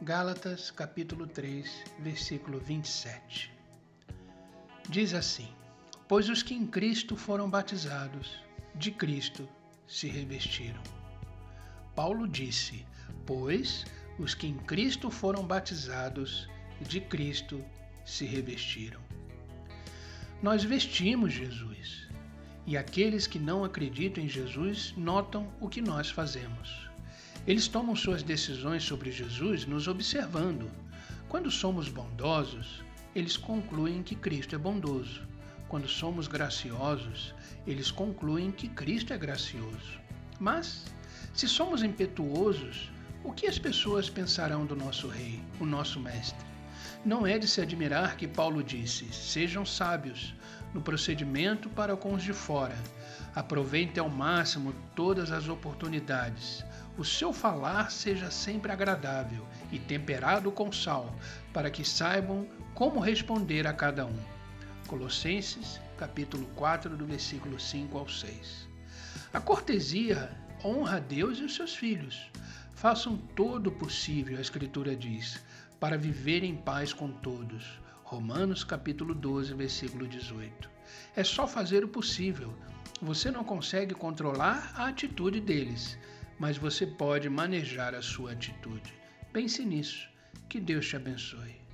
Gálatas capítulo 3, versículo 27. Diz assim: Pois os que em Cristo foram batizados, de Cristo se revestiram. Paulo disse: Pois os que em Cristo foram batizados, de Cristo se revestiram. Nós vestimos Jesus, e aqueles que não acreditam em Jesus notam o que nós fazemos. Eles tomam suas decisões sobre Jesus nos observando. Quando somos bondosos, eles concluem que Cristo é bondoso. Quando somos graciosos, eles concluem que Cristo é gracioso. Mas, se somos impetuosos, o que as pessoas pensarão do nosso Rei, o nosso Mestre? Não é de se admirar que Paulo disse: sejam sábios no procedimento para com os de fora. Aproveitem ao máximo todas as oportunidades o seu falar seja sempre agradável e temperado com sal, para que saibam como responder a cada um. Colossenses, capítulo 4, do versículo 5 ao 6. A cortesia honra a Deus e os seus filhos. Façam todo o possível, a Escritura diz, para viver em paz com todos. Romanos capítulo 12, versículo 18. É só fazer o possível. Você não consegue controlar a atitude deles, mas você pode manejar a sua atitude. Pense nisso. Que Deus te abençoe.